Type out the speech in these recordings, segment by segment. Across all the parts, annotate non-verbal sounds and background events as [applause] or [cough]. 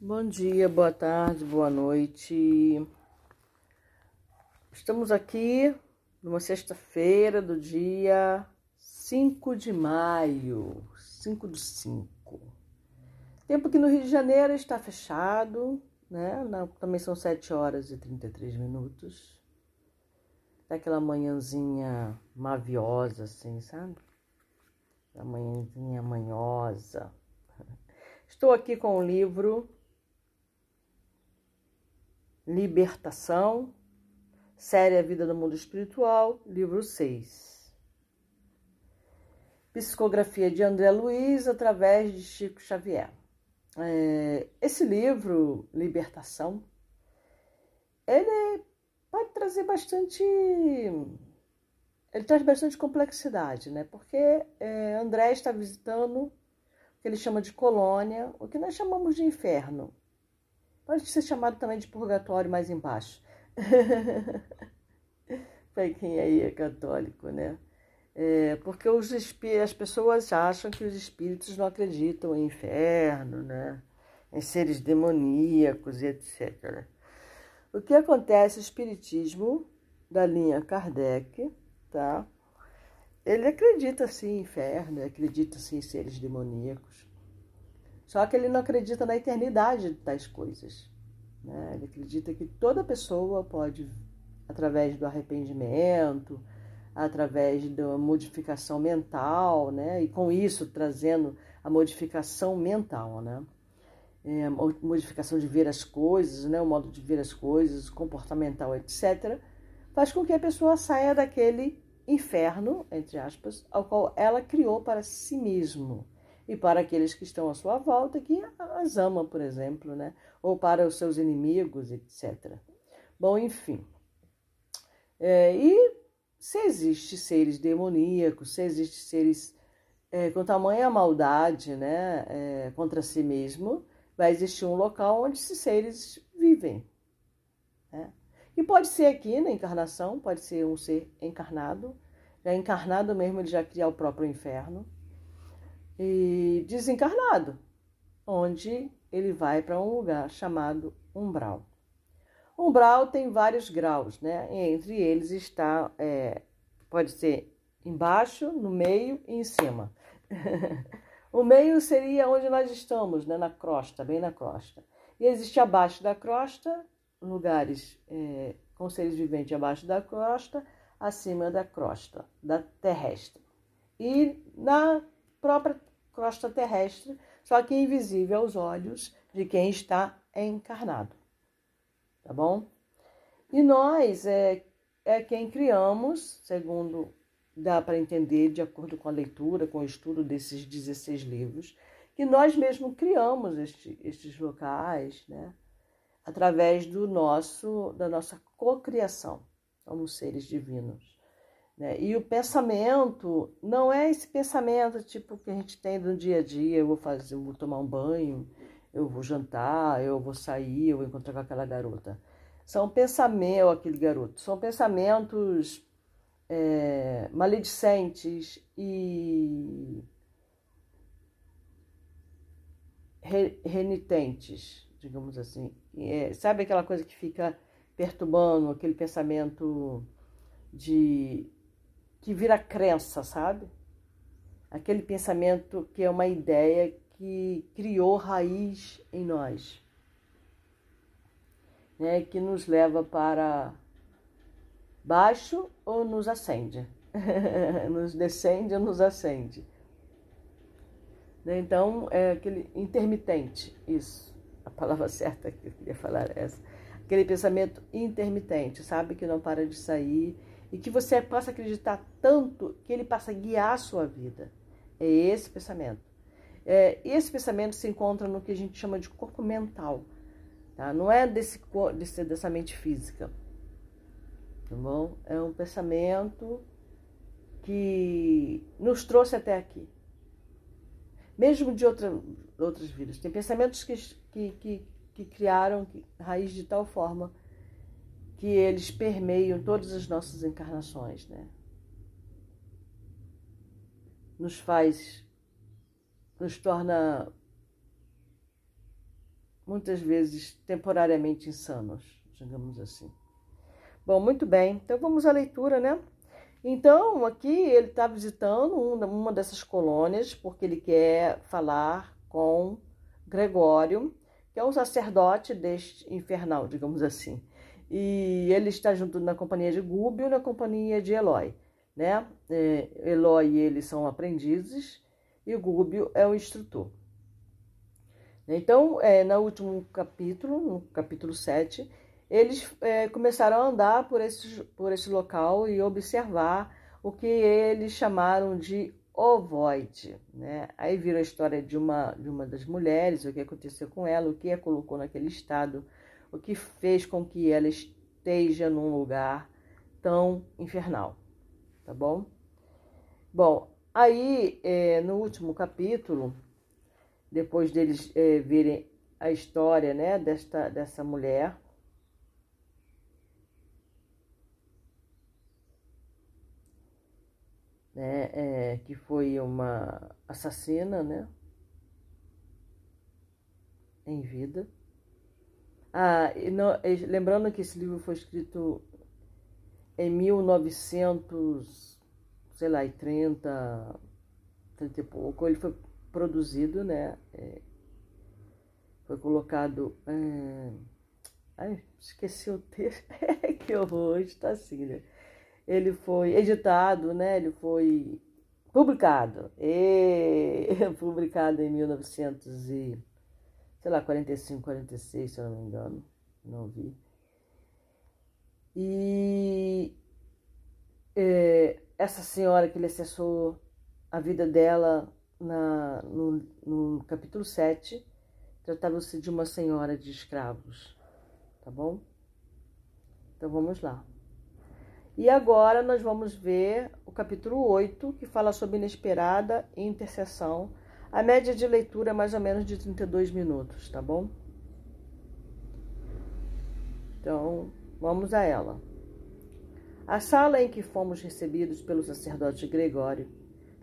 Bom dia, boa tarde, boa noite. Estamos aqui numa sexta-feira do dia 5 de maio, 5 de 5. Tempo que no Rio de Janeiro está fechado, né? também são 7 horas e 33 minutos. Daquela manhãzinha maviosa, assim, sabe? A manhãzinha manhosa. Estou aqui com o livro Libertação, Série A Vida no Mundo Espiritual, livro 6. Psicografia de André Luiz através de Chico Xavier. É, esse livro, Libertação, ele pode trazer bastante. Ele traz bastante complexidade, né? Porque é, André está visitando o que ele chama de colônia, o que nós chamamos de inferno. Pode ser chamado também de purgatório mais embaixo. [laughs] Para quem aí é católico, né? É, porque os as pessoas acham que os espíritos não acreditam em inferno, né? em seres demoníacos etc. O que acontece? O espiritismo da linha Kardec, tá? Ele acredita sim em inferno, acredita sim em seres demoníacos. Só que ele não acredita na eternidade de tais coisas. Né? Ele acredita que toda pessoa pode, através do arrependimento, através da modificação mental, né? e com isso trazendo a modificação mental, né? É, modificação de ver as coisas, né? o modo de ver as coisas, comportamental, etc., faz com que a pessoa saia daquele inferno, entre aspas, ao qual ela criou para si mesmo e para aqueles que estão à sua volta, que as ama, por exemplo, né? ou para os seus inimigos, etc. Bom, enfim. É, e se existe seres demoníacos, se existe seres é, com tamanha maldade né, é, contra si mesmo, vai existir um local onde esses seres vivem. Né? E pode ser aqui na encarnação, pode ser um ser encarnado, já encarnado mesmo, ele já cria o próprio inferno e desencarnado, onde ele vai para um lugar chamado umbral. Umbral tem vários graus, né? Entre eles está, é, pode ser embaixo, no meio e em cima. [laughs] o meio seria onde nós estamos, né? Na crosta, bem na crosta. E existe abaixo da crosta lugares é, com seres viventes abaixo da crosta, acima da crosta, da terrestre. E na própria crosta terrestre, só que invisível aos olhos de quem está encarnado. Tá bom? E nós é, é quem criamos, segundo dá para entender de acordo com a leitura, com o estudo desses 16 livros, que nós mesmos criamos este, estes locais, né? através do nosso da nossa cocriação, como seres divinos. Né? E o pensamento não é esse pensamento tipo que a gente tem no dia a dia, eu vou fazer, eu vou tomar um banho, eu vou jantar, eu vou sair, eu vou encontrar com aquela garota. São pensamentos, aquele garoto, são pensamentos é, maledicentes e renitentes, digamos assim. É, sabe aquela coisa que fica perturbando, aquele pensamento de que vira crença, sabe? Aquele pensamento que é uma ideia que criou raiz em nós, né? Que nos leva para baixo ou nos acende, [laughs] nos descende ou nos acende. Né? Então, é aquele intermitente, isso, a palavra [laughs] certa que eu queria falar é essa. Aquele pensamento intermitente, sabe? Que não para de sair e que você possa acreditar tanto que ele passa a guiar a sua vida. É esse pensamento. É, esse pensamento se encontra no que a gente chama de corpo mental, tá? Não é desse, desse dessa mente física, tá bom? É um pensamento que nos trouxe até aqui, mesmo de outra, outras vidas. Tem pensamentos que, que, que, que criaram raiz de tal forma que eles permeiam todas as nossas encarnações, né? Nos faz, nos torna muitas vezes temporariamente insanos, digamos assim. Bom, muito bem, então vamos à leitura, né? Então, aqui ele está visitando uma dessas colônias porque ele quer falar com Gregório, que é um sacerdote deste infernal, digamos assim. E ele está junto na companhia de Gúbio na companhia de Eloy. Né? É, Eloy e ele são aprendizes e Gúbio é o instrutor. Então, é, no último capítulo, no capítulo 7, eles é, começaram a andar por esse, por esse local e observar o que eles chamaram de ovoide. Né? Aí viram a história de uma, de uma das mulheres, o que aconteceu com ela, o que a colocou naquele estado, o que fez com que ela esteja num lugar tão infernal. Tá bom? Bom, aí é, no último capítulo, depois deles é, verem a história né, desta, dessa mulher, né, é, que foi uma assassina, né, em vida. Ah, lembrando que esse livro foi escrito em 1900, sei lá, 30, 30 e pouco, ele foi produzido, né, é, foi colocado, é, ai, esqueci o texto, [laughs] que horror, está assim, né, ele foi editado, né? Ele foi publicado, e, [laughs] publicado em 1900 e, sei lá, 45, 46, se eu não me engano, não vi. E é, essa senhora que ele acessou a vida dela na, no, no capítulo 7, tratava-se de uma senhora de escravos, tá bom? Então vamos lá. E agora nós vamos ver o capítulo 8, que fala sobre inesperada intercessão. A média de leitura é mais ou menos de 32 minutos, tá bom? Então, vamos a ela. A sala em que fomos recebidos pelo sacerdote Gregório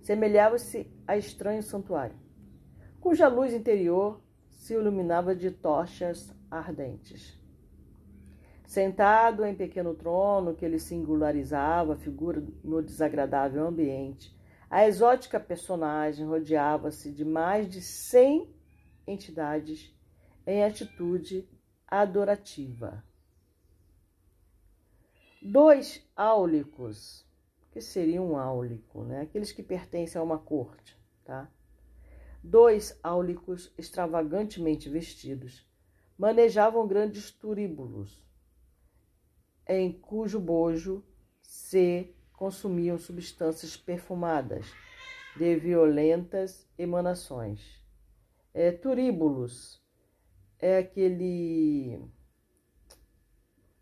semelhava-se a estranho santuário, cuja luz interior se iluminava de tochas ardentes. Sentado em pequeno trono que ele singularizava, figura no desagradável ambiente, a exótica personagem rodeava-se de mais de cem entidades em atitude adorativa. Dois áulicos, que seria um áulico, né? Aqueles que pertencem a uma corte, tá? Dois áulicos extravagantemente vestidos manejavam grandes turíbulos em cujo bojo se consumiam substâncias perfumadas de violentas emanações. É, turíbulos é aquele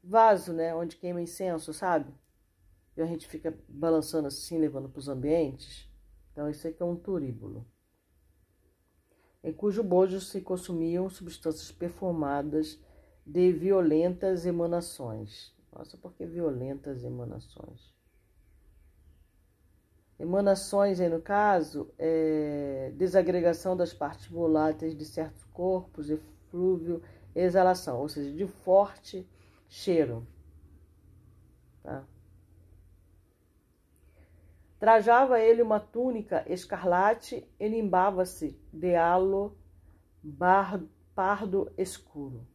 vaso, né, onde queima incenso, sabe? E a gente fica balançando assim, levando para os ambientes. Então, isso aqui é um turíbulo. Em cujo bojo se consumiam substâncias perfumadas de violentas emanações. Nossa, porque violentas emanações. Emanações, aí no caso, é desagregação das partes voláteis de certos corpos, eflúvio, exalação, ou seja, de forte cheiro. Tá? Trajava ele uma túnica escarlate e limbava-se de halo pardo escuro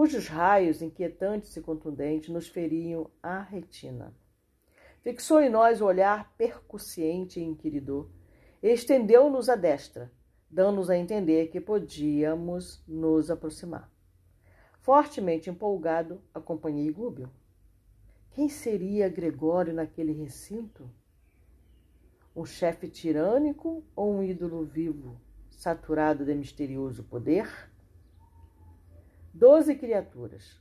cujos raios inquietantes e contundentes nos feriam a retina. Fixou em nós o olhar percussiente e inquiridor e estendeu-nos a destra, dando-nos a entender que podíamos nos aproximar. Fortemente empolgado, acompanhei Gúbio. Quem seria Gregório naquele recinto? Um chefe tirânico ou um ídolo vivo, saturado de misterioso poder? Doze criaturas,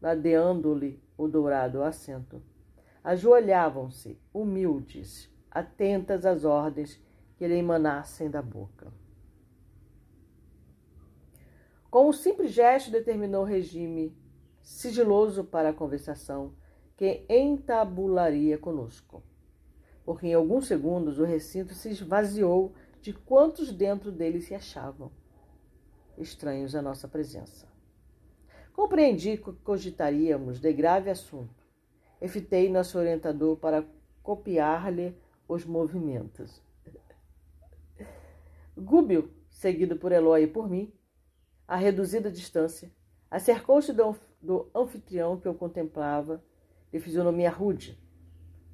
ladeando-lhe o dourado assento, ajoelhavam-se, humildes, atentas às ordens que lhe emanassem da boca. Com um simples gesto, determinou o regime sigiloso para a conversação que entabularia conosco. Porque em alguns segundos o recinto se esvaziou de quantos dentro dele se achavam. estranhos à nossa presença. Compreendi que cogitaríamos de grave assunto. Evitei nosso orientador para copiar-lhe os movimentos. Gúbio, seguido por Eloy e por mim, a reduzida distância, acercou-se do, do anfitrião que eu contemplava, de fisionomia rude,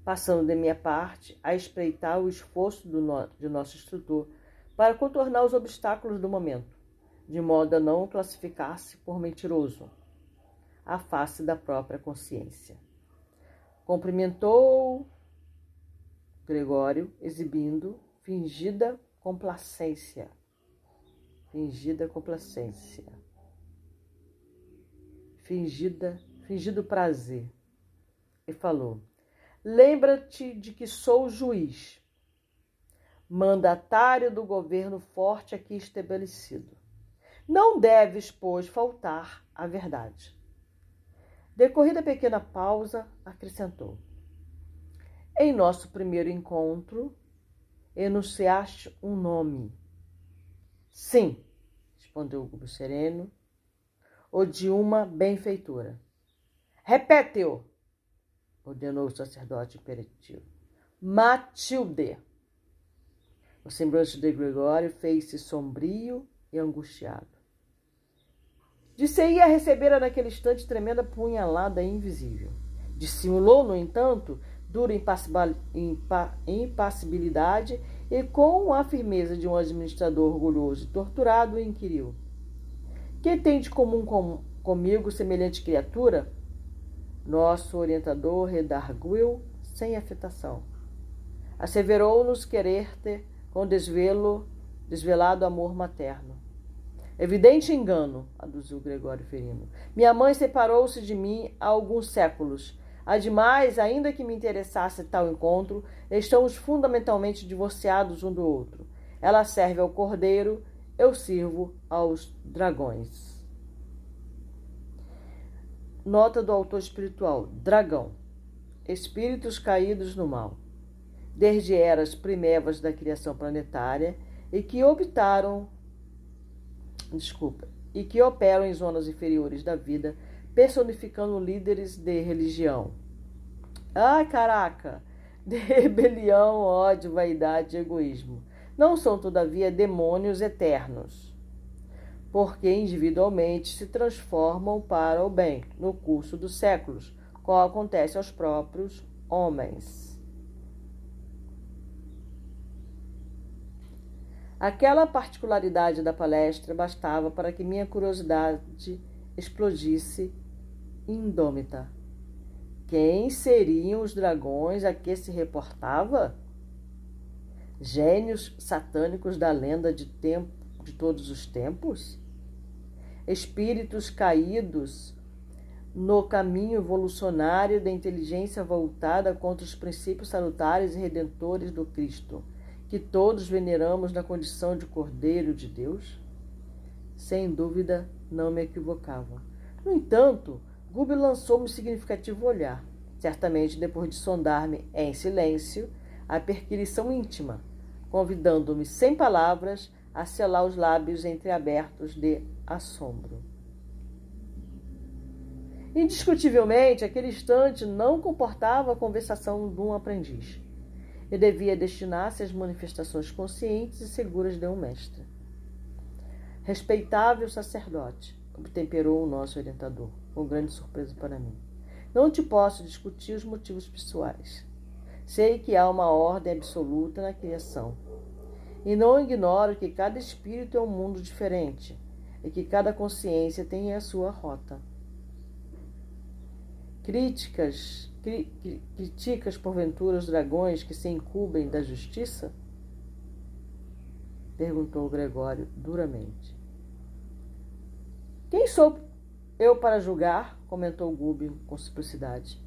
passando de minha parte a espreitar o esforço no, de nosso instrutor para contornar os obstáculos do momento, de modo a não classificar-se por mentiroso, à face da própria consciência. Cumprimentou Gregório, exibindo fingida complacência. Fingida complacência. Fingida, fingido prazer. E falou: Lembra-te de que sou juiz, mandatário do governo forte aqui estabelecido. Não deves, pois, faltar à verdade. Decorrida pequena pausa, acrescentou: Em nosso primeiro encontro, enunciaste um nome. Sim, respondeu o Gubo sereno, o de uma benfeitora. Repete-o, ordenou o sacerdote imperativo. Matilde. O semblante de Gregório fez-se sombrio e angustiado. Disse-ia receber naquele instante tremenda punhalada invisível. Dissimulou, no entanto, dura impassibilidade e, com a firmeza de um administrador orgulhoso e torturado, inquiriu: Que tem de comum com, comigo semelhante criatura? Nosso orientador redarguiu sem afetação. Asseverou-nos querer ter com desvelo, desvelado amor materno. Evidente engano, aduziu Gregório Ferino. Minha mãe separou-se de mim há alguns séculos. Ademais, ainda que me interessasse tal encontro, estamos fundamentalmente divorciados um do outro. Ela serve ao cordeiro, eu sirvo aos dragões. Nota do autor espiritual: dragão. Espíritos caídos no mal. Desde eras primevas da criação planetária e que optaram desculpa, e que operam em zonas inferiores da vida, personificando líderes de religião. Ai, caraca! [laughs] De rebelião, ódio, vaidade e egoísmo. Não são, todavia, demônios eternos, porque individualmente se transformam para o bem no curso dos séculos, como acontece aos próprios homens. Aquela particularidade da palestra bastava para que minha curiosidade explodisse indômita. Quem seriam os dragões a que se reportava? Gênios satânicos da lenda de, tempo, de todos os tempos? Espíritos caídos no caminho evolucionário da inteligência voltada contra os princípios salutares e redentores do Cristo? Que todos veneramos na condição de Cordeiro de Deus? Sem dúvida, não me equivocava. No entanto, Gubi lançou-me um significativo olhar, certamente depois de sondar-me em silêncio a perquirição íntima, convidando-me sem palavras a selar os lábios entreabertos de assombro. Indiscutivelmente, aquele instante não comportava a conversação de um aprendiz e devia destinar-se às manifestações conscientes e seguras de um mestre. Respeitável sacerdote, obtemperou o nosso orientador, com grande surpresa para mim. Não te posso discutir os motivos pessoais. Sei que há uma ordem absoluta na criação. E não ignoro que cada espírito é um mundo diferente e que cada consciência tem a sua rota. Críticas criticas porventura os dragões que se incumbem da justiça? Perguntou Gregório duramente. Quem sou eu para julgar? comentou Gúbio com simplicidade.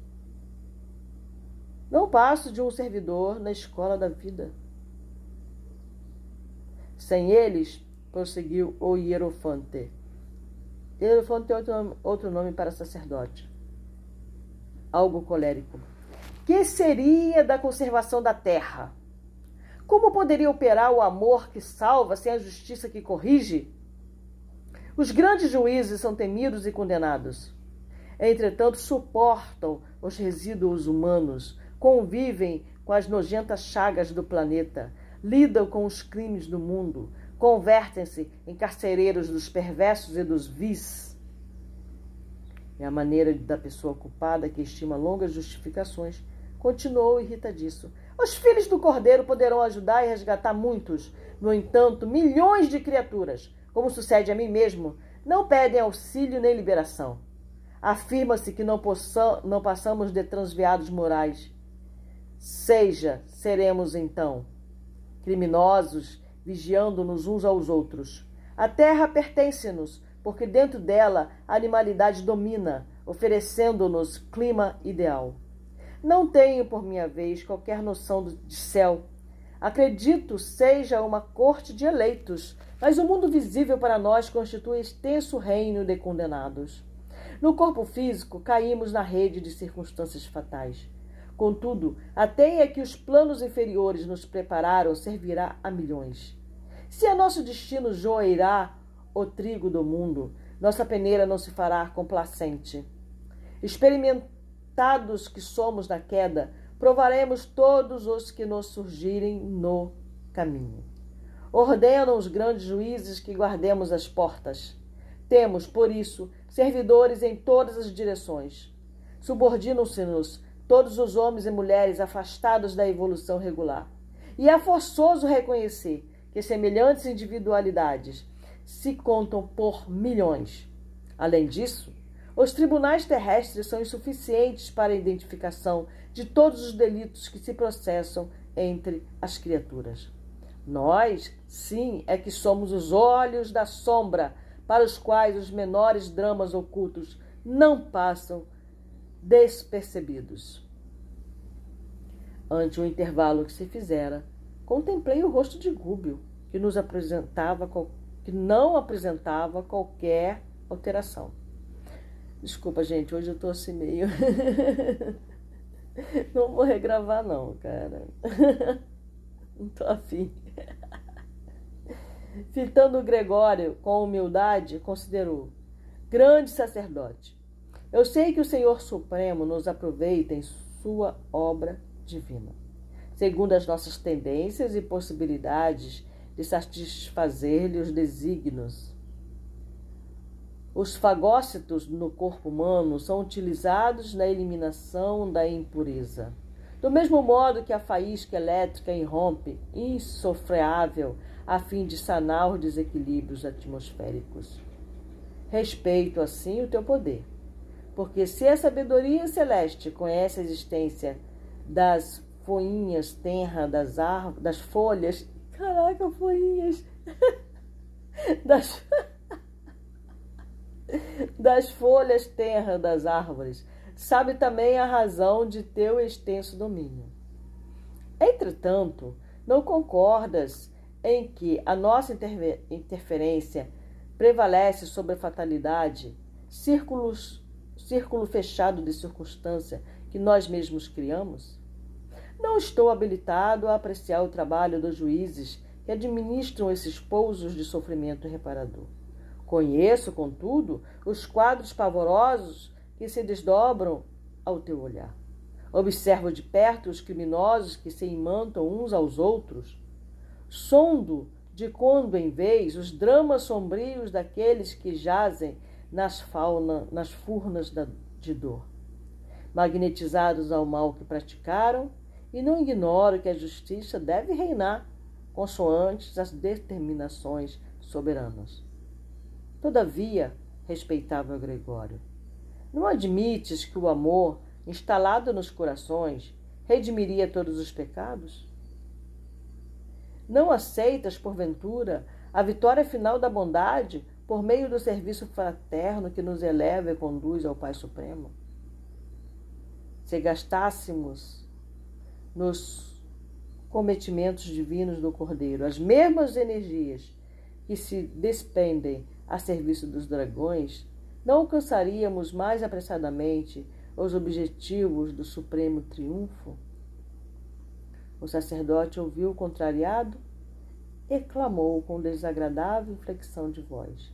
Não passo de um servidor na escola da vida. Sem eles, prosseguiu o Hierofante. Hierofante é outro nome, outro nome para sacerdote algo colérico. Que seria da conservação da terra? Como poderia operar o amor que salva sem a justiça que corrige? Os grandes juízes são temidos e condenados. Entretanto, suportam os resíduos humanos, convivem com as nojentas chagas do planeta, lidam com os crimes do mundo, convertem-se em carcereiros dos perversos e dos vis. É a maneira da pessoa culpada que estima longas justificações. Continuou irritadiço. Os filhos do Cordeiro poderão ajudar e resgatar muitos. No entanto, milhões de criaturas, como sucede a mim mesmo, não pedem auxílio nem liberação. Afirma-se que não, possam, não passamos de transviados morais. Seja, seremos então criminosos, vigiando-nos uns aos outros. A terra pertence-nos, porque dentro dela a animalidade domina, oferecendo-nos clima ideal. Não tenho, por minha vez, qualquer noção de céu. Acredito seja uma corte de eleitos, mas o mundo visível para nós constitui extenso reino de condenados. No corpo físico, caímos na rede de circunstâncias fatais. Contudo, a teia que os planos inferiores nos prepararam servirá a milhões. Se a nosso destino joirá o trigo do mundo, nossa peneira não se fará complacente. Experimentados que somos na queda, provaremos todos os que nos surgirem no caminho. Ordenam os grandes juízes que guardemos as portas. Temos, por isso, servidores em todas as direções. Subordinam-se-nos todos os homens e mulheres afastados da evolução regular. E é forçoso reconhecer que semelhantes individualidades se contam por milhões. Além disso, os tribunais terrestres são insuficientes para a identificação de todos os delitos que se processam entre as criaturas. Nós, sim, é que somos os olhos da sombra para os quais os menores dramas ocultos não passam despercebidos. Ante o intervalo que se fizera, contemplei o rosto de Gúbio, que nos apresentava que não apresentava qualquer alteração. Desculpa, gente, hoje eu tô assim meio. [laughs] não vou regravar, não, cara. [laughs] não tô afim. Fitando Gregório com humildade, considerou: grande sacerdote. Eu sei que o Senhor Supremo nos aproveita em sua obra divina, segundo as nossas tendências e possibilidades de satisfazer-lhe os desígnios os fagócitos no corpo humano são utilizados na eliminação da impureza. Do mesmo modo que a faísca elétrica irrompe, insofreável, a fim de sanar os desequilíbrios atmosféricos. Respeito, assim, o teu poder. Porque se a sabedoria celeste conhece a existência das folhinhas tenra das das folhas. Caraca, folhinhas! [laughs] das [laughs] das folhas tenras das árvores, sabe também a razão de teu extenso domínio. Entretanto, não concordas em que a nossa interferência prevalece sobre a fatalidade, círculos, círculo fechado de circunstância que nós mesmos criamos? Não estou habilitado a apreciar o trabalho dos juízes que administram esses pousos de sofrimento reparador. Conheço, contudo, os quadros pavorosos que se desdobram ao teu olhar. Observo de perto os criminosos que se imantam uns aos outros. Sondo de quando em vez os dramas sombrios daqueles que jazem nas, fauna, nas furnas da, de dor. Magnetizados ao mal que praticaram, e não ignoro que a justiça deve reinar consoante as determinações soberanas. Todavia, respeitável Gregório, não admites que o amor, instalado nos corações, redimiria todos os pecados? Não aceitas, porventura, a vitória final da bondade por meio do serviço fraterno que nos eleva e conduz ao Pai Supremo? Se gastássemos nos cometimentos divinos do Cordeiro as mesmas energias que se despendem a serviço dos dragões, não alcançaríamos mais apressadamente os objetivos do supremo triunfo? O sacerdote ouviu contrariado e clamou com desagradável inflexão de voz.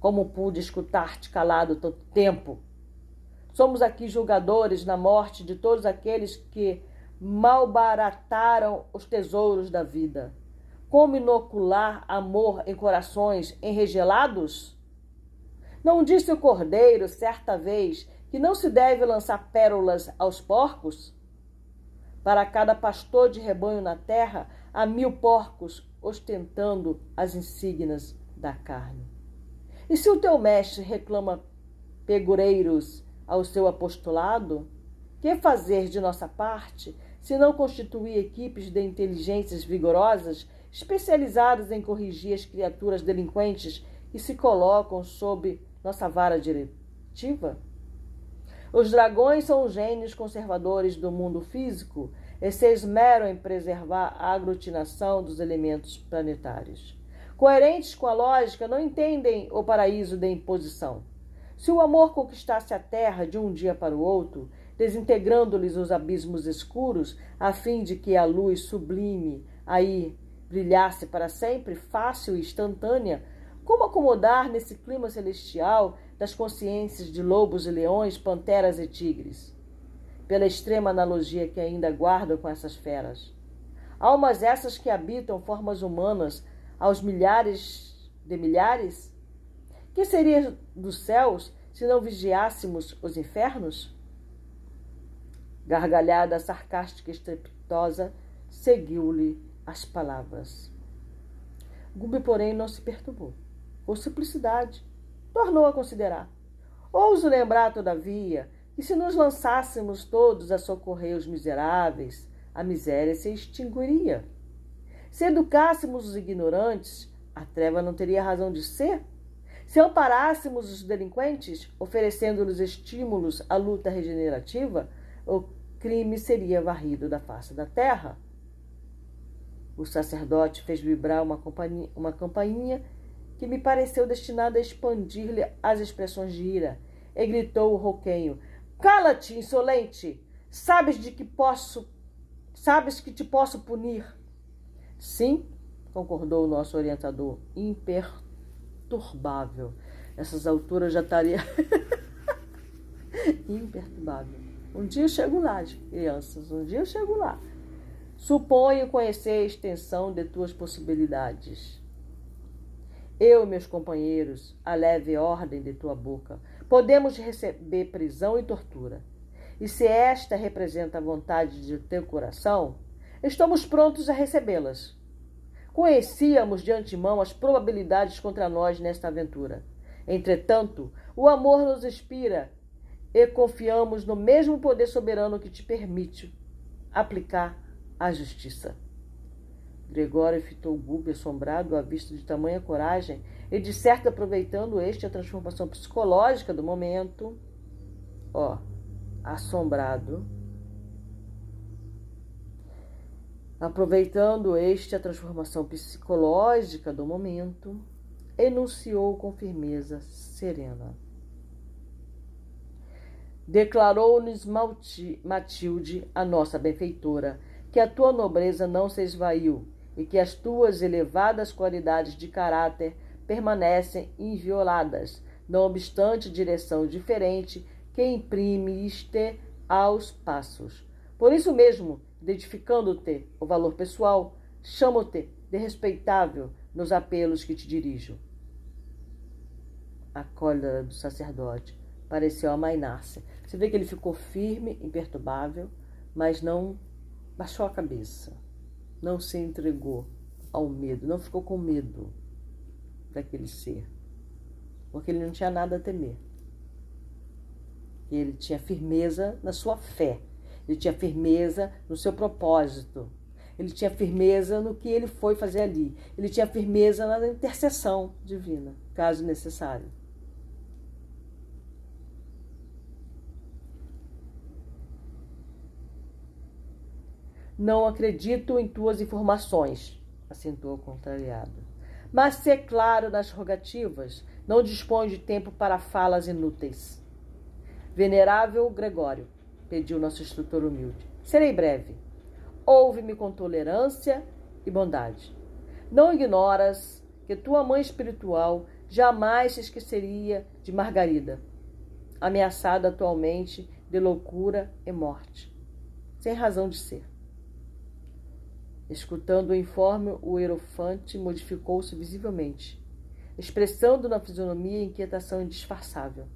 Como pude escutar-te calado tanto tempo? Somos aqui julgadores na morte de todos aqueles que malbarataram os tesouros da vida. Como inocular amor em corações enregelados? Não disse o cordeiro certa vez que não se deve lançar pérolas aos porcos? Para cada pastor de rebanho na terra, há mil porcos ostentando as insígnias da carne. E se o teu mestre reclama pegureiros ao seu apostolado, que fazer de nossa parte se não constituir equipes de inteligências vigorosas especializadas em corrigir as criaturas delinquentes que se colocam sob nossa vara diretiva? Os dragões são os gênios conservadores do mundo físico e se esmeram em preservar a aglutinação dos elementos planetários. Coerentes com a lógica, não entendem o paraíso da imposição. Se o amor conquistasse a terra de um dia para o outro, desintegrando-lhes os abismos escuros, a fim de que a luz sublime aí brilhasse para sempre, fácil e instantânea, como acomodar nesse clima celestial das consciências de lobos e leões, panteras e tigres? Pela extrema analogia que ainda guardo com essas feras. Almas essas que habitam formas humanas aos milhares de milhares? Que seria dos céus se não vigiássemos os infernos? Gargalhada sarcástica e estrepitosa seguiu-lhe as palavras. Gube, porém, não se perturbou ou simplicidade, tornou a considerar. Ouso lembrar, todavia, que se nos lançássemos todos a socorrer os miseráveis, a miséria se extinguiria. Se educássemos os ignorantes, a treva não teria razão de ser. Se amparássemos os delinquentes, oferecendo-lhes estímulos à luta regenerativa, crime seria varrido da face da terra. O sacerdote fez vibrar uma, uma campainha que me pareceu destinado a expandir-lhe as expressões de ira, e gritou o roquenho: Cala-te, insolente! Sabes de que posso. Sabes que te posso punir. Sim, concordou o nosso orientador, imperturbável. Nessas alturas já estaria. [laughs] imperturbável. Um dia eu chego lá, crianças, um dia eu chego lá. Suponho conhecer a extensão de tuas possibilidades. Eu, meus companheiros, a leve ordem de tua boca, podemos receber prisão e tortura. E se esta representa a vontade de teu coração, estamos prontos a recebê-las. Conhecíamos de antemão as probabilidades contra nós nesta aventura. Entretanto, o amor nos inspira e confiamos no mesmo poder soberano que te permite aplicar a justiça. Gregório fitou Gube assombrado à vista de tamanha coragem e, de certo, aproveitando este a transformação psicológica do momento. Ó, assombrado. Aproveitando este a transformação psicológica do momento, enunciou com firmeza serena. Declarou-nos Matilde, a nossa benfeitora, que a tua nobreza não se esvaiu e que as tuas elevadas qualidades de caráter permanecem invioladas, não obstante direção diferente que imprime-te aos passos. Por isso mesmo, identificando-te o valor pessoal, chamo-te de respeitável nos apelos que te dirijo. A cólera do sacerdote pareceu amainar-se. Você vê que ele ficou firme, imperturbável, mas não baixou a cabeça não se entregou ao medo, não ficou com medo daquele ser, porque ele não tinha nada a temer. Ele tinha firmeza na sua fé, ele tinha firmeza no seu propósito, ele tinha firmeza no que ele foi fazer ali, ele tinha firmeza na intercessão divina, caso necessário. Não acredito em tuas informações, acentuou o contrariado. Mas se é claro nas rogativas, não dispõe de tempo para falas inúteis. Venerável Gregório, pediu nosso instrutor humilde, serei breve. Ouve-me com tolerância e bondade. Não ignoras que tua mãe espiritual jamais se esqueceria de Margarida, ameaçada atualmente de loucura e morte, sem razão de ser. Escutando o informe, o Hierofante modificou-se visivelmente, expressando na fisionomia inquietação indisfarçável.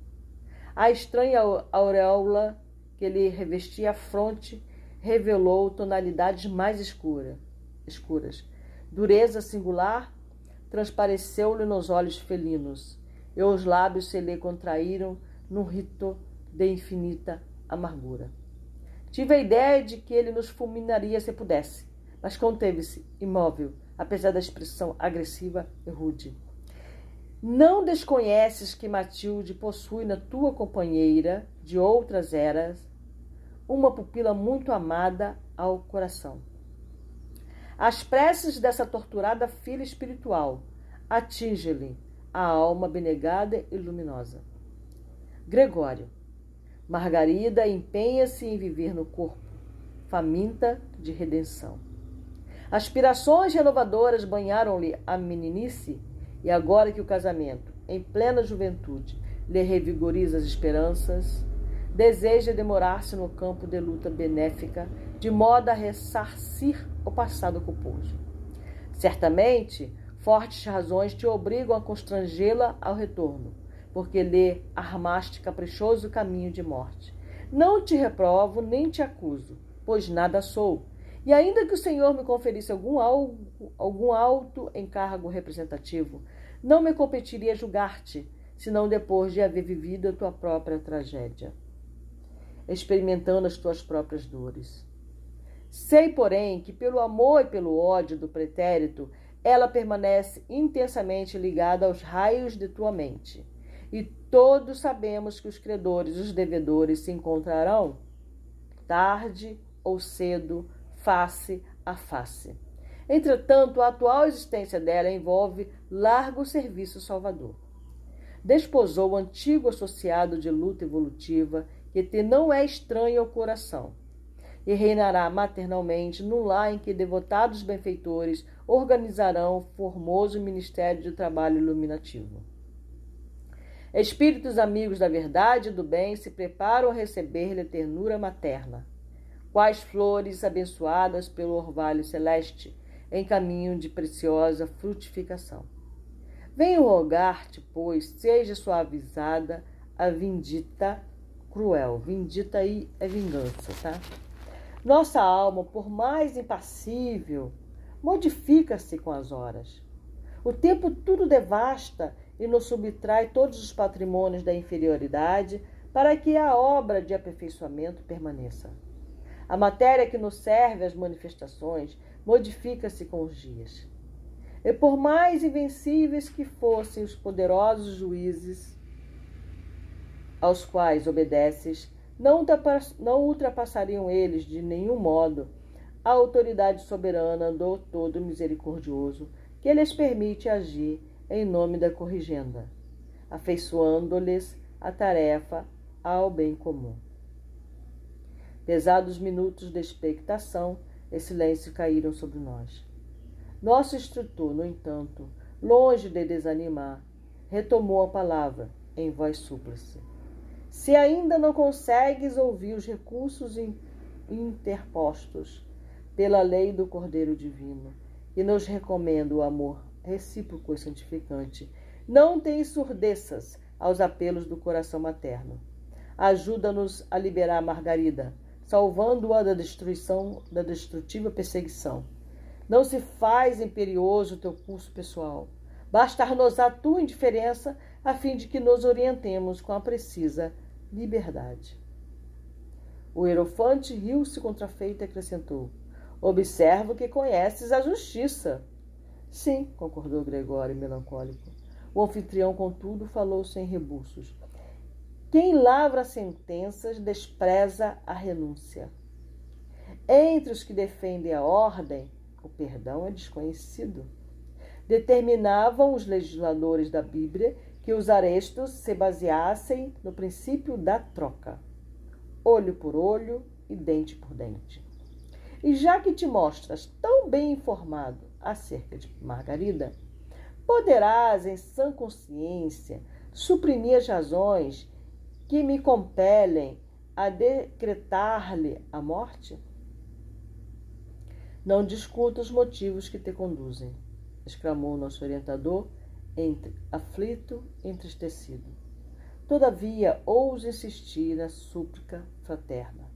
A estranha auréola que lhe revestia a fronte revelou tonalidades mais escura, escuras. Dureza singular transpareceu-lhe nos olhos felinos, e os lábios se lhe contraíram num rito de infinita amargura. Tive a ideia de que ele nos fulminaria se pudesse, mas conteve-se, imóvel, apesar da expressão agressiva e rude. Não desconheces que Matilde possui na tua companheira de outras eras uma pupila muito amada ao coração. As preces dessa torturada filha espiritual atingem-lhe a alma benegada e luminosa. Gregório. Margarida empenha-se em viver no corpo, faminta de redenção. Aspirações renovadoras banharam-lhe a meninice, e agora que o casamento, em plena juventude, lhe revigoriza as esperanças, deseja demorar-se no campo de luta benéfica, de modo a ressarcir o passado culposo. Certamente, fortes razões te obrigam a constrangê-la ao retorno, porque lhe armaste caprichoso caminho de morte. Não te reprovo nem te acuso, pois nada sou, e ainda que o Senhor me conferisse algum, algo, algum alto encargo representativo, não me competiria julgar-te, senão depois de haver vivido a tua própria tragédia, experimentando as tuas próprias dores. Sei, porém, que pelo amor e pelo ódio do pretérito, ela permanece intensamente ligada aos raios de tua mente. E todos sabemos que os credores, os devedores, se encontrarão tarde ou cedo face a face. Entretanto, a atual existência dela envolve largo serviço salvador. Desposou o antigo associado de luta evolutiva que te não é estranho ao coração, e reinará maternalmente no lar em que devotados benfeitores organizarão o formoso ministério de trabalho iluminativo. Espíritos amigos da verdade e do bem se preparam a receber-lhe ternura materna quais flores abençoadas pelo orvalho celeste, em caminho de preciosa frutificação. Venho rogar-te, pois, seja suavizada a vindita cruel. Vindita aí é vingança, tá? Nossa alma, por mais impassível, modifica-se com as horas. O tempo tudo devasta e nos subtrai todos os patrimônios da inferioridade para que a obra de aperfeiçoamento permaneça. A matéria que nos serve às manifestações modifica-se com os dias. E por mais invencíveis que fossem os poderosos juízes aos quais obedeces, não ultrapassariam eles de nenhum modo a autoridade soberana do Todo Misericordioso, que lhes permite agir em nome da corrigenda, afeiçoando-lhes a tarefa ao bem comum. Pesados minutos de expectação e silêncio caíram sobre nós. Nosso instrutor, no entanto, longe de desanimar, retomou a palavra em voz súplice. Se ainda não consegues ouvir os recursos interpostos pela lei do Cordeiro Divino, que nos recomenda o amor recíproco e santificante, não te ensurdeças aos apelos do coração materno. Ajuda-nos a liberar Margarida, salvando-a da destruição, da destrutiva perseguição. Não se faz imperioso o teu curso pessoal. Bastar-nos a tua indiferença a fim de que nos orientemos com a precisa liberdade. O Hierofante riu-se contrafeito e acrescentou: Observo que conheces a justiça. Sim, concordou Gregório, melancólico. O anfitrião, contudo, falou sem rebuços. Quem lavra sentenças despreza a renúncia. Entre os que defendem a ordem, o perdão é desconhecido. Determinavam os legisladores da Bíblia que os arestos se baseassem no princípio da troca, olho por olho e dente por dente. E já que te mostras tão bem informado acerca de Margarida, poderás, em sã consciência, suprimir as razões que me compelem a decretar-lhe a morte? Não discuta os motivos que te conduzem, exclamou nosso orientador, entre, aflito e entristecido. Todavia, ouso insistir na súplica fraterna.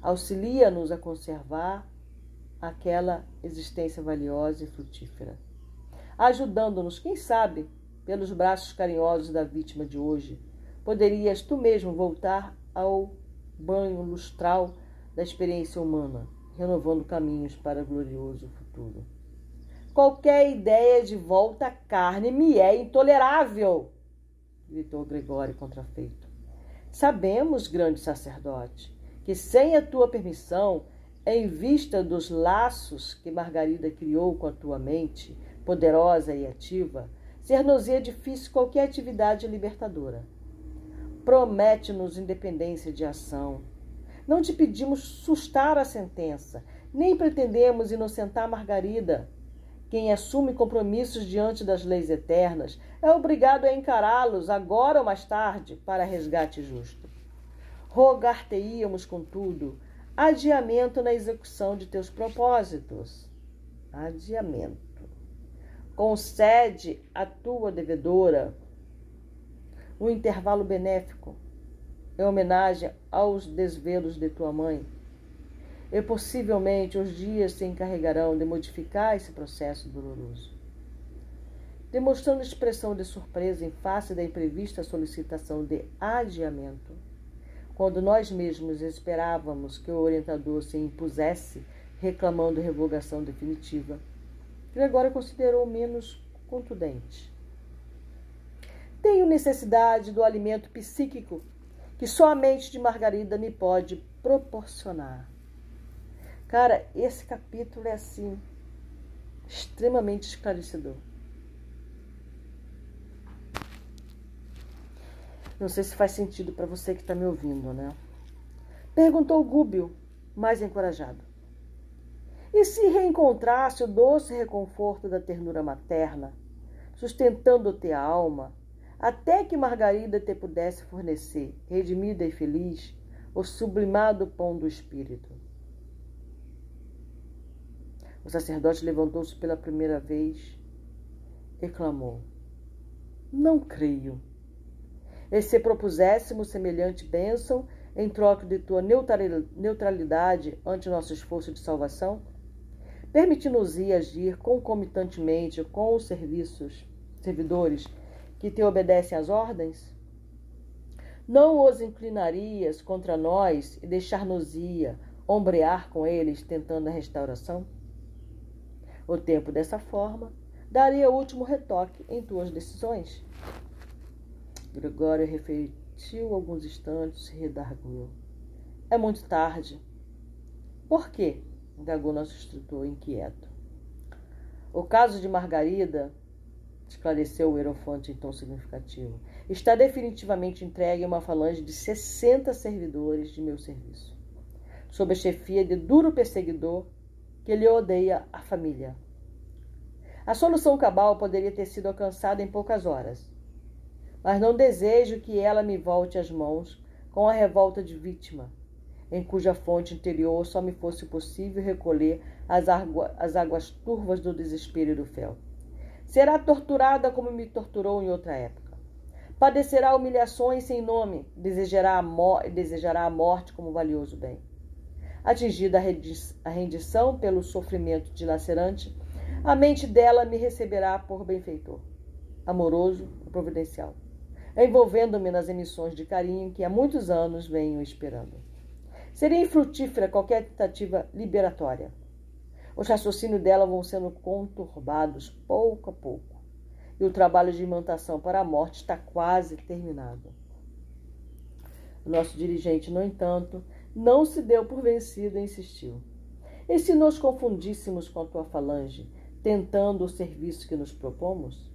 Auxilia-nos a conservar aquela existência valiosa e frutífera, ajudando-nos, quem sabe, pelos braços carinhosos da vítima de hoje, poderias tu mesmo voltar ao banho lustral da experiência humana, renovando caminhos para o glorioso futuro. Qualquer ideia de volta à carne me é intolerável, gritou Gregório contrafeito. Sabemos, grande sacerdote, que sem a tua permissão, em vista dos laços que Margarida criou com a tua mente, poderosa e ativa, ser-nos-ia difícil qualquer atividade libertadora. Promete-nos independência de ação. Não te pedimos sustar a sentença, nem pretendemos inocentar Margarida. Quem assume compromissos diante das leis eternas é obrigado a encará-los, agora ou mais tarde, para resgate justo. Rogar-te-íamos, contudo, adiamento na execução de teus propósitos. Adiamento. Concede à tua devedora um intervalo benéfico em homenagem aos desvelos de tua mãe. E possivelmente os dias se encarregarão de modificar esse processo doloroso. Demonstrando expressão de surpresa em face da imprevista solicitação de adiamento, quando nós mesmos esperávamos que o orientador se impusesse reclamando revogação definitiva, Gregório considerou menos contundente. Tenho necessidade do alimento psíquico que só a mente de Margarida me pode proporcionar. Cara, esse capítulo é assim, extremamente esclarecedor. Não sei se faz sentido para você que está me ouvindo, né? Perguntou Gúbio, mais encorajado. E se reencontrasse o doce reconforto da ternura materna, sustentando-te a alma, até que Margarida te pudesse fornecer, redimida e feliz, o sublimado pão do espírito? O sacerdote levantou-se pela primeira vez e clamou: Não creio. E se propuséssemos semelhante bênção em troca de tua neutralidade ante nosso esforço de salvação? Permite-nos agir concomitantemente com os serviços, servidores que te obedecem às ordens? Não os inclinarias contra nós e deixar-nos-ia ombrear com eles tentando a restauração? O tempo, dessa forma, daria o último retoque em tuas decisões. Gregório refletiu alguns instantes e redarguiu. É muito tarde. Por quê? indagou nosso instrutor inquieto. O caso de Margarida, esclareceu o Erofante em tom significativo, está definitivamente entregue uma falange de 60 servidores de meu serviço, sob a chefia de duro perseguidor que lhe odeia a família. A solução cabal poderia ter sido alcançada em poucas horas, mas não desejo que ela me volte às mãos com a revolta de vítima, em cuja fonte interior só me fosse possível recolher as águas turvas do desespero e do fel. Será torturada como me torturou em outra época. Padecerá humilhações sem nome, desejará a, desejará a morte como valioso bem. Atingida a rendição pelo sofrimento dilacerante, a mente dela me receberá por benfeitor, amoroso e providencial, envolvendo-me nas emissões de carinho que há muitos anos venho esperando. Seria infrutífera qualquer tentativa liberatória. Os raciocínios dela vão sendo conturbados pouco a pouco, e o trabalho de imantação para a morte está quase terminado. O nosso dirigente, no entanto, não se deu por vencido e insistiu. E se nos confundíssemos com a tua falange, tentando o serviço que nos propomos?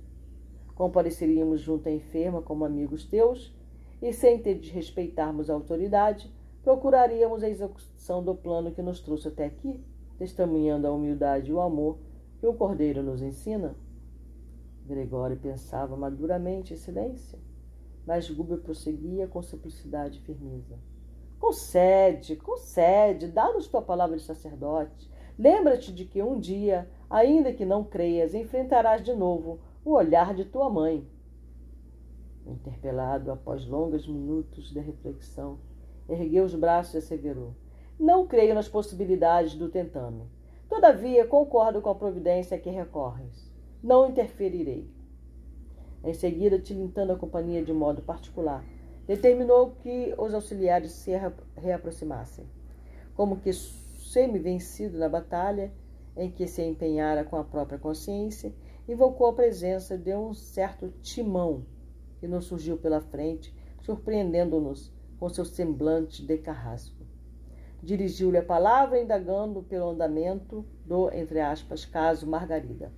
Compareceríamos junto à enferma como amigos teus, e sem te desrespeitarmos a autoridade, procuraríamos a execução do plano que nos trouxe até aqui, testemunhando a humildade e o amor que o Cordeiro nos ensina? Gregório pensava maduramente em silêncio, mas Guber prosseguia com simplicidade e firmeza. Concede, concede, dá-nos tua palavra de sacerdote. Lembra-te de que um dia, ainda que não creias, enfrentarás de novo o olhar de tua mãe. Interpelado após longos minutos de reflexão, ergueu os braços e asseverou: Não creio nas possibilidades do tentame. Todavia, concordo com a providência a que recorres. Não interferirei. Em seguida, tilintando a companhia de modo particular, determinou que os auxiliares se reaproximassem. Como que semi-vencido na batalha, em que se empenhara com a própria consciência, invocou a presença de um certo timão que nos surgiu pela frente, surpreendendo-nos com seu semblante de carrasco. Dirigiu-lhe a palavra, indagando pelo andamento do, entre aspas, caso Margarida.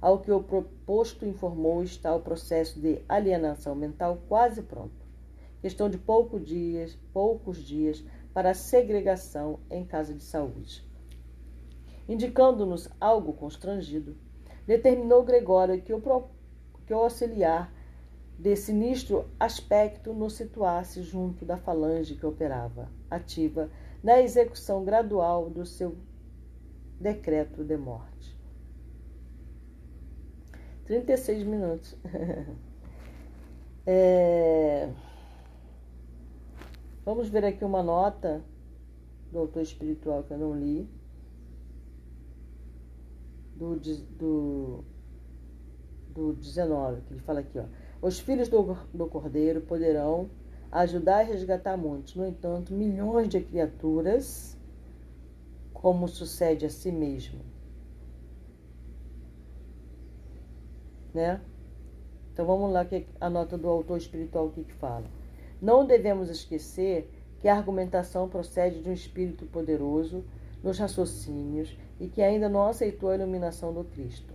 Ao que o proposto informou está o processo de alienação mental quase pronto. Questão de poucos dias, poucos dias para segregação em casa de saúde. Indicando-nos algo constrangido, determinou Gregório que o, que o auxiliar de sinistro aspecto nos situasse junto da falange que operava, ativa na execução gradual do seu decreto de morte. 36 minutos. [laughs] é... Vamos ver aqui uma nota do autor espiritual que eu não li, do, do, do 19, que ele fala aqui, ó. Os filhos do, do Cordeiro poderão ajudar e resgatar muitos. No entanto, milhões de criaturas, como sucede a si mesmo. Né? Então vamos lá que a nota do autor espiritual que fala. Não devemos esquecer que a argumentação procede de um espírito poderoso nos raciocínios e que ainda não aceitou a iluminação do Cristo.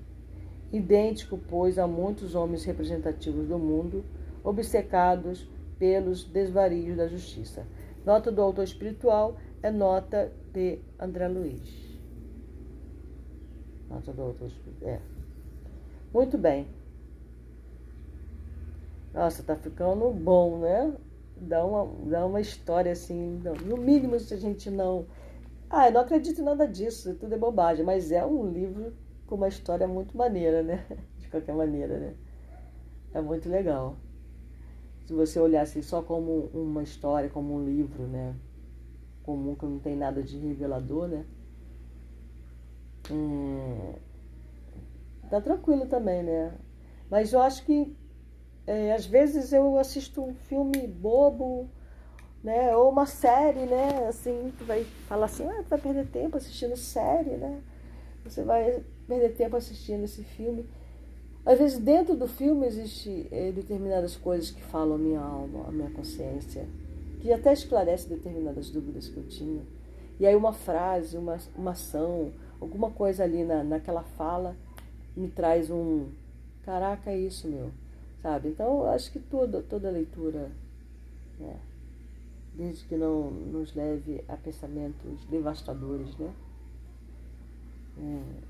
Idêntico, pois, a muitos homens representativos do mundo, obcecados pelos desvarios da justiça. Nota do autor espiritual é nota de André Luiz. Nota do autor espiritual. É. Muito bem. Nossa, tá ficando bom, né? Dá uma, dá uma história assim. No mínimo, se a gente não. Ah, eu não acredito em nada disso, tudo é bobagem, mas é um livro com uma história muito maneira, né? [laughs] De qualquer maneira, né? É muito legal se você olhasse só como uma história, como um livro, né? Comum, que não tem nada de revelador, né? Hum, tá tranquilo também, né? Mas eu acho que é, às vezes eu assisto um filme bobo, né? Ou uma série, né? Assim, tu vai falar assim, ah, tu vai perder tempo assistindo série, né? Você vai perder tempo assistindo esse filme. Às vezes dentro do filme existe é, determinadas coisas que falam a minha alma, a minha consciência, que até esclarece determinadas dúvidas que eu tinha. E aí uma frase, uma, uma ação, alguma coisa ali na, naquela fala me traz um caraca, é isso, meu. Sabe? Então acho que toda, toda leitura, né, desde que não nos leve a pensamentos devastadores, né? É,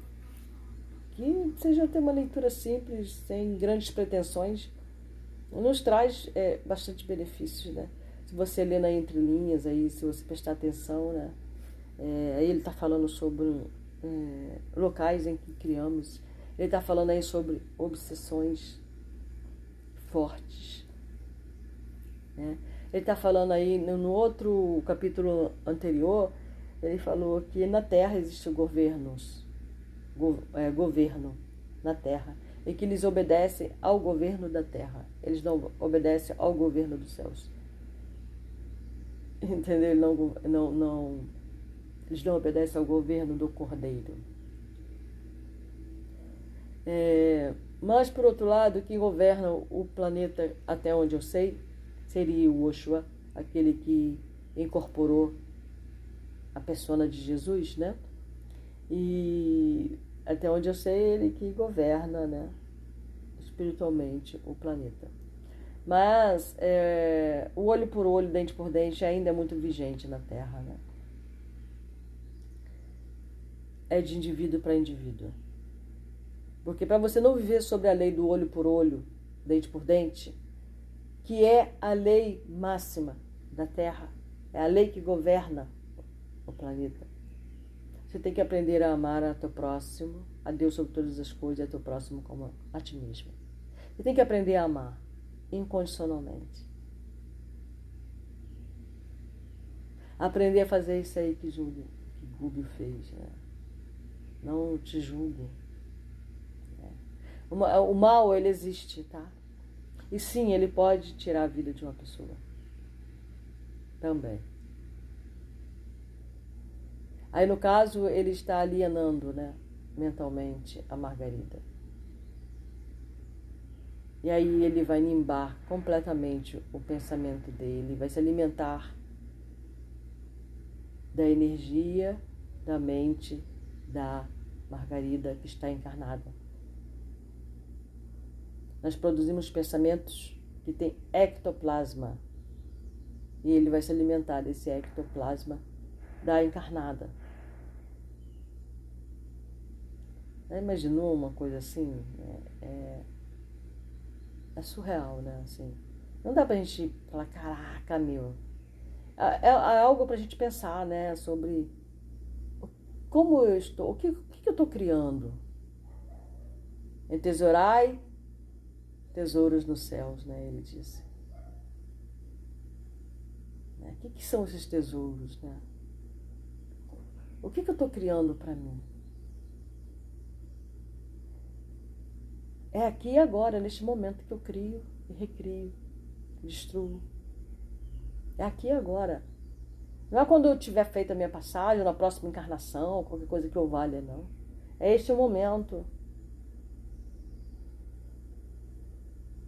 que seja ter uma leitura simples, sem grandes pretensões, nos traz é, bastante benefícios, né? Se você ler na entrelinhas aí, se você prestar atenção, né? É, ele está falando sobre é, locais em que criamos, ele está falando aí sobre obsessões fortes, né? Ele está falando aí no outro capítulo anterior, ele falou que na Terra existem governos é, governo na terra e que eles obedecem ao governo da terra. Eles não obedecem ao governo dos céus. [laughs] Entendeu? Não, não, não, eles não obedecem ao governo do cordeiro. É, mas, por outro lado, quem governa o planeta, até onde eu sei, seria o Oshua, aquele que incorporou a persona de Jesus, né? E até onde eu sei, ele que governa né, espiritualmente o planeta. Mas é, o olho por olho, dente por dente ainda é muito vigente na Terra. Né? É de indivíduo para indivíduo. Porque para você não viver sobre a lei do olho por olho, dente por dente, que é a lei máxima da Terra, é a lei que governa o planeta. Você tem que aprender a amar a teu próximo, a Deus sobre todas as coisas e a teu próximo como a ti mesmo. Você tem que aprender a amar incondicionalmente. Aprender a fazer isso aí que julgo, que Gúbio fez. Né? Não te julgo. É. O mal, ele existe, tá? E sim, ele pode tirar a vida de uma pessoa. Também. Aí, no caso, ele está alienando, né, mentalmente, a Margarida. E aí ele vai nimbar completamente o pensamento dele, vai se alimentar da energia da mente da Margarida que está encarnada. Nós produzimos pensamentos que têm ectoplasma e ele vai se alimentar desse ectoplasma da encarnada. Imaginou uma coisa assim? É, é, é, surreal, né? Assim, não dá pra gente falar, caraca, meu. É, é, é algo pra gente pensar, né? Sobre como eu estou, o que, o que eu estou criando. Entesourai tesouros nos céus, né? Ele disse. Né? O que, que são esses tesouros, né? O que, que eu estou criando para mim? É aqui e agora, neste momento que eu crio e recrio, destruo. É aqui e agora. Não é quando eu tiver feito a minha passagem, na próxima encarnação, qualquer coisa que eu valha, não. É este o momento.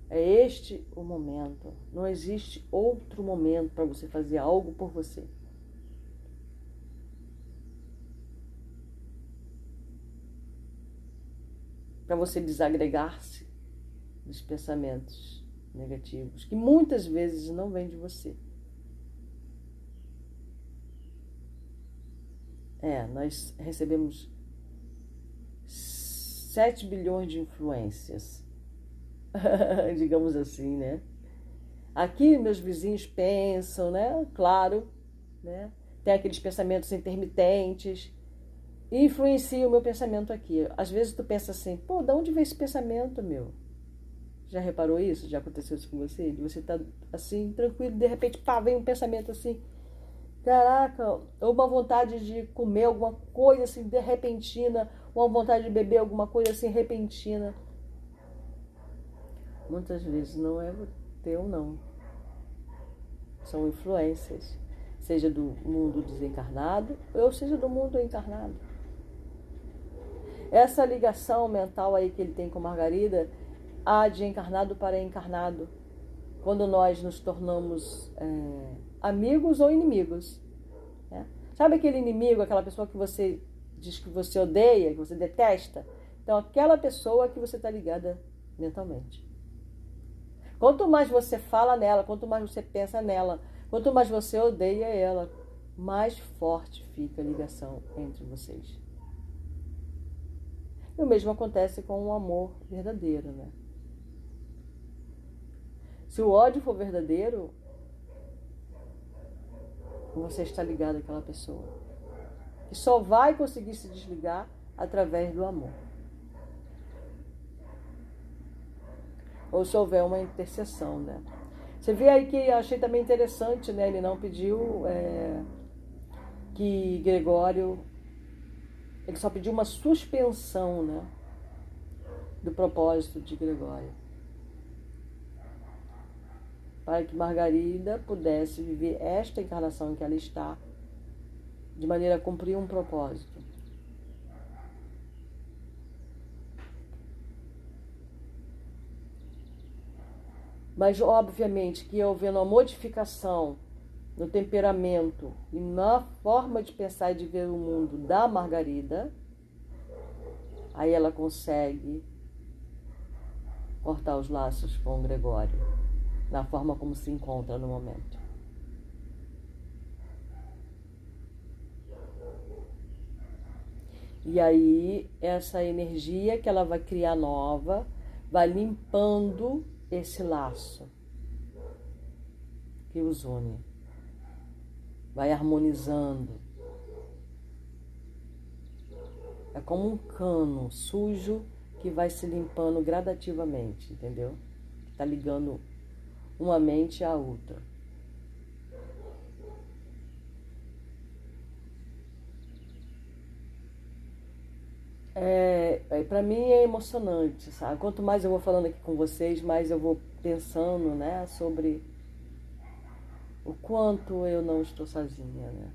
É este o momento. Não existe outro momento para você fazer algo por você. Para você desagregar-se dos pensamentos negativos, que muitas vezes não vêm de você. É, nós recebemos 7 bilhões de influências, [laughs] digamos assim, né? Aqui meus vizinhos pensam, né? Claro, né? Tem aqueles pensamentos intermitentes, influencia o meu pensamento aqui. Às vezes tu pensa assim, pô, de onde veio esse pensamento, meu? Já reparou isso? Já aconteceu isso com você? De você tá assim, tranquilo, de repente, pá, vem um pensamento assim, caraca, ou uma vontade de comer alguma coisa assim, de repentina, ou uma vontade de beber alguma coisa assim, repentina. Muitas vezes não é teu, não. São influências, seja do mundo desencarnado, ou seja do mundo encarnado. Essa ligação mental aí que ele tem com Margarida há de encarnado para encarnado, quando nós nos tornamos é, amigos ou inimigos. Né? Sabe aquele inimigo, aquela pessoa que você diz que você odeia, que você detesta? Então, aquela pessoa que você está ligada mentalmente. Quanto mais você fala nela, quanto mais você pensa nela, quanto mais você odeia ela, mais forte fica a ligação entre vocês. E o mesmo acontece com o amor verdadeiro, né? Se o ódio for verdadeiro, você está ligado àquela pessoa. E só vai conseguir se desligar através do amor. Ou se houver uma intercessão, né? Você vê aí que achei também interessante, né? Ele não pediu é, que Gregório ele só pediu uma suspensão né, do propósito de Gregório. Para que Margarida pudesse viver esta encarnação em que ela está, de maneira a cumprir um propósito. Mas, obviamente, que havendo uma modificação no temperamento e na forma de pensar e de ver o mundo da Margarida, aí ela consegue cortar os laços com o Gregório, na forma como se encontra no momento. E aí, essa energia que ela vai criar nova vai limpando esse laço que os une, vai harmonizando. É como um cano sujo que vai se limpando gradativamente, entendeu? Está ligando uma mente à outra. É, é para mim é emocionante, sabe? Quanto mais eu vou falando aqui com vocês, mais eu vou pensando, né, sobre o quanto eu não estou sozinha, né?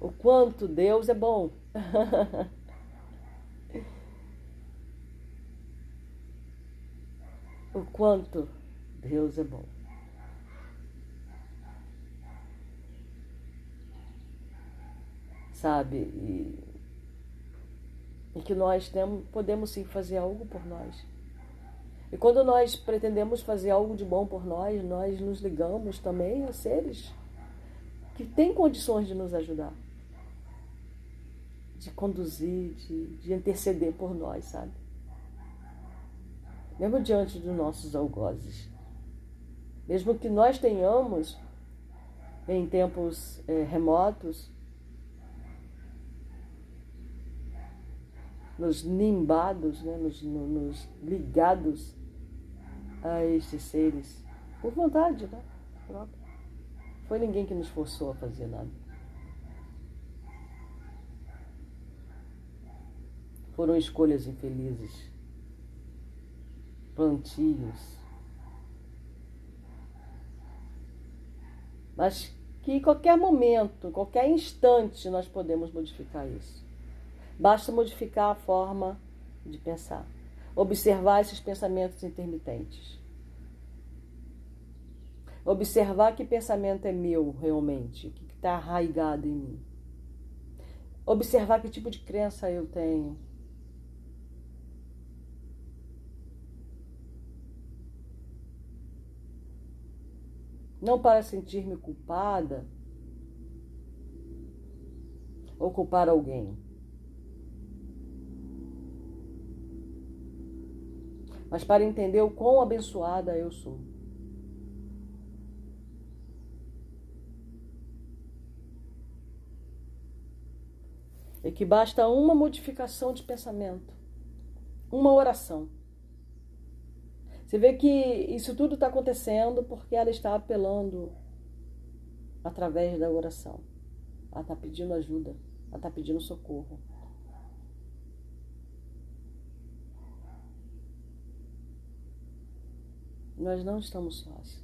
O quanto Deus é bom. [laughs] o quanto Deus é bom. Sabe? E, e que nós temos, podemos sim fazer algo por nós. E quando nós pretendemos fazer algo de bom por nós, nós nos ligamos também a seres que têm condições de nos ajudar, de conduzir, de, de interceder por nós, sabe? Mesmo diante dos nossos algozes. Mesmo que nós tenhamos, em tempos é, remotos, nos nimbados, né, nos, nos ligados a estes seres, por vontade, né? Própria. Foi ninguém que nos forçou a fazer nada. Foram escolhas infelizes, plantios. Mas que em qualquer momento, qualquer instante, nós podemos modificar isso. Basta modificar a forma de pensar, observar esses pensamentos intermitentes. Observar que pensamento é meu realmente, que está arraigado em mim. Observar que tipo de crença eu tenho. Não para sentir-me culpada ou culpar alguém mas para entender o quão abençoada eu sou. E que basta uma modificação de pensamento, uma oração. Você vê que isso tudo está acontecendo porque ela está apelando através da oração. Ela está pedindo ajuda, ela está pedindo socorro. Nós não estamos sós.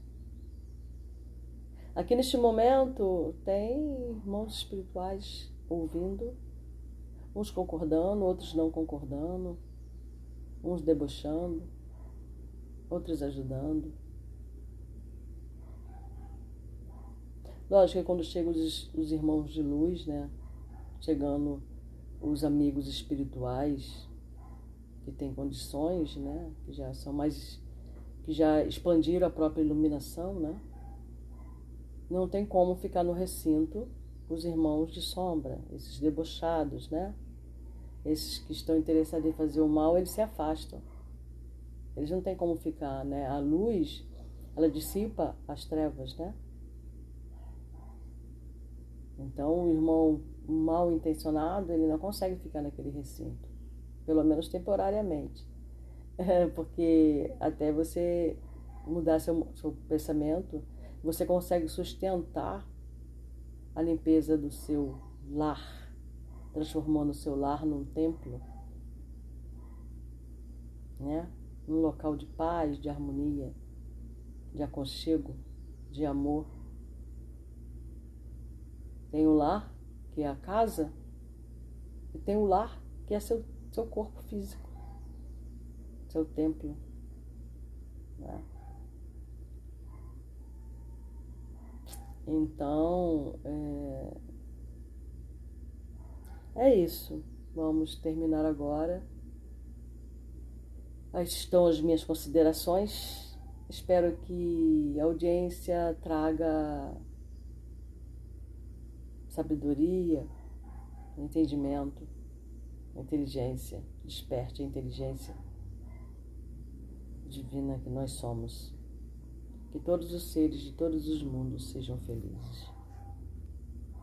Aqui neste momento tem irmãos espirituais ouvindo, uns concordando, outros não concordando, uns debochando, outros ajudando. Lógico que quando chegam os, os irmãos de luz, né? Chegando os amigos espirituais que têm condições, né? Que já são mais que já expandiram a própria iluminação, né? Não tem como ficar no recinto os irmãos de sombra, esses debochados, né? Esses que estão interessados em fazer o mal, eles se afastam. Eles não têm como ficar, né? A luz, ela dissipa as trevas, né? Então, o irmão mal intencionado, ele não consegue ficar naquele recinto, pelo menos temporariamente. [laughs] Porque até você mudar seu, seu pensamento, você consegue sustentar a limpeza do seu lar, transformando o seu lar num templo, né? num local de paz, de harmonia, de aconchego, de amor. Tem o lar, que é a casa, e tem o lar, que é seu, seu corpo físico seu templo. Né? Então, é... é isso. Vamos terminar agora. Aí estão as minhas considerações. Espero que a audiência traga sabedoria, entendimento inteligência, desperte a inteligência divina que nós somos. Que todos os seres de todos os mundos sejam felizes.